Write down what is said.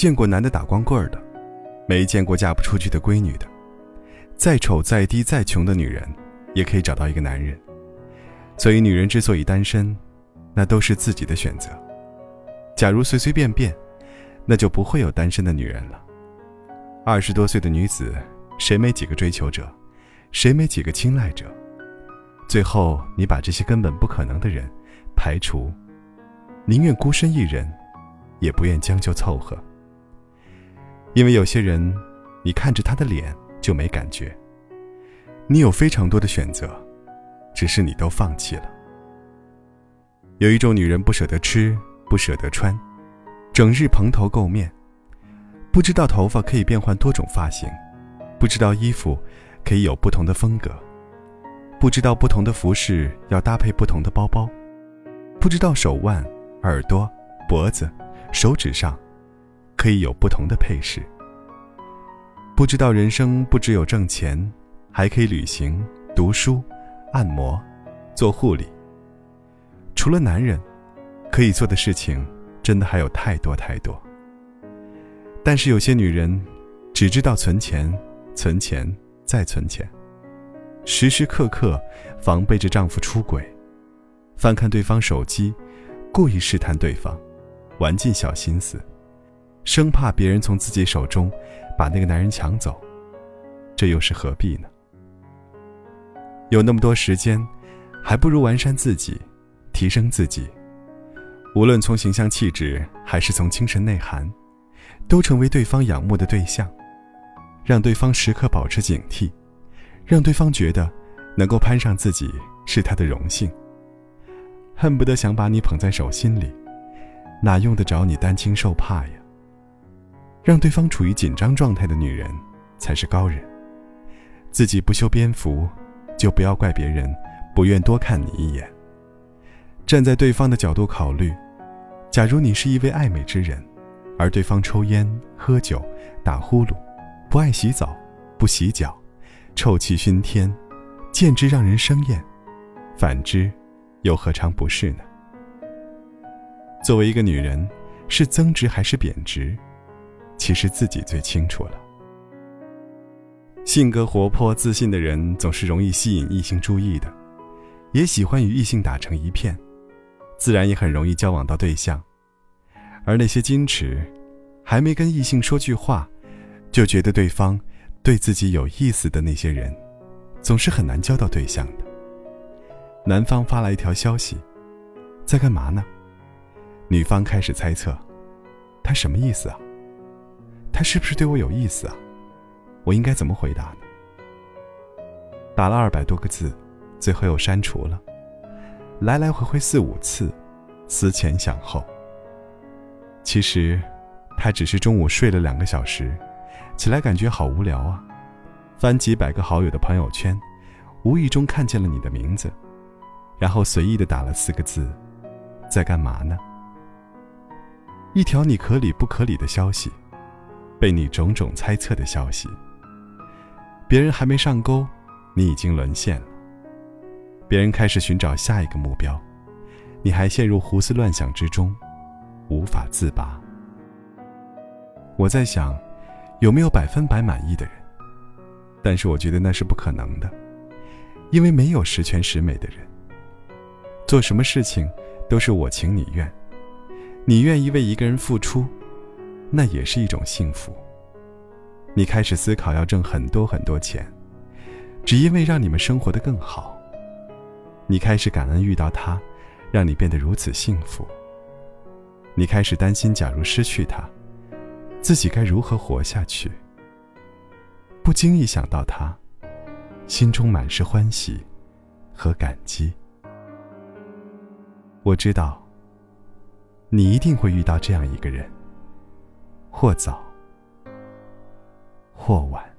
见过男的打光棍的，没见过嫁不出去的闺女的。再丑、再低、再穷的女人，也可以找到一个男人。所以，女人之所以单身，那都是自己的选择。假如随随便便，那就不会有单身的女人了。二十多岁的女子，谁没几个追求者，谁没几个青睐者？最后，你把这些根本不可能的人排除，宁愿孤身一人，也不愿将就凑合。因为有些人，你看着他的脸就没感觉。你有非常多的选择，只是你都放弃了。有一种女人不舍得吃。不舍得穿，整日蓬头垢面，不知道头发可以变换多种发型，不知道衣服可以有不同的风格，不知道不同的服饰要搭配不同的包包，不知道手腕、耳朵、脖子、手指上可以有不同的配饰，不知道人生不只有挣钱，还可以旅行、读书、按摩、做护理。除了男人。可以做的事情，真的还有太多太多。但是有些女人，只知道存钱、存钱再存钱，时时刻刻防备着丈夫出轨，翻看对方手机，故意试探对方，玩尽小心思，生怕别人从自己手中把那个男人抢走，这又是何必呢？有那么多时间，还不如完善自己，提升自己。无论从形象气质还是从精神内涵，都成为对方仰慕的对象，让对方时刻保持警惕，让对方觉得能够攀上自己是他的荣幸，恨不得想把你捧在手心里，哪用得着你担惊受怕呀？让对方处于紧张状态的女人才是高人，自己不修边幅，就不要怪别人不愿多看你一眼。站在对方的角度考虑，假如你是一位爱美之人，而对方抽烟、喝酒、打呼噜，不爱洗澡、不洗脚，臭气熏天，简直让人生厌；反之，又何尝不是呢？作为一个女人，是增值还是贬值，其实自己最清楚了。性格活泼、自信的人总是容易吸引异性注意的，也喜欢与异性打成一片。自然也很容易交往到对象，而那些矜持，还没跟异性说句话，就觉得对方对自己有意思的那些人，总是很难交到对象的。男方发来一条消息，在干嘛呢？女方开始猜测，他什么意思啊？他是不是对我有意思啊？我应该怎么回答呢？打了二百多个字，最后又删除了。来来回回四五次，思前想后。其实，他只是中午睡了两个小时，起来感觉好无聊啊，翻几百个好友的朋友圈，无意中看见了你的名字，然后随意的打了四个字：“在干嘛呢？”一条你可理不可理的消息，被你种种猜测的消息。别人还没上钩，你已经沦陷了。别人开始寻找下一个目标，你还陷入胡思乱想之中，无法自拔。我在想，有没有百分百满意的人？但是我觉得那是不可能的，因为没有十全十美的人。做什么事情都是我情你愿，你愿意为一个人付出，那也是一种幸福。你开始思考要挣很多很多钱，只因为让你们生活的更好。你开始感恩遇到他，让你变得如此幸福。你开始担心，假如失去他，自己该如何活下去？不经意想到他，心中满是欢喜和感激。我知道，你一定会遇到这样一个人，或早，或晚。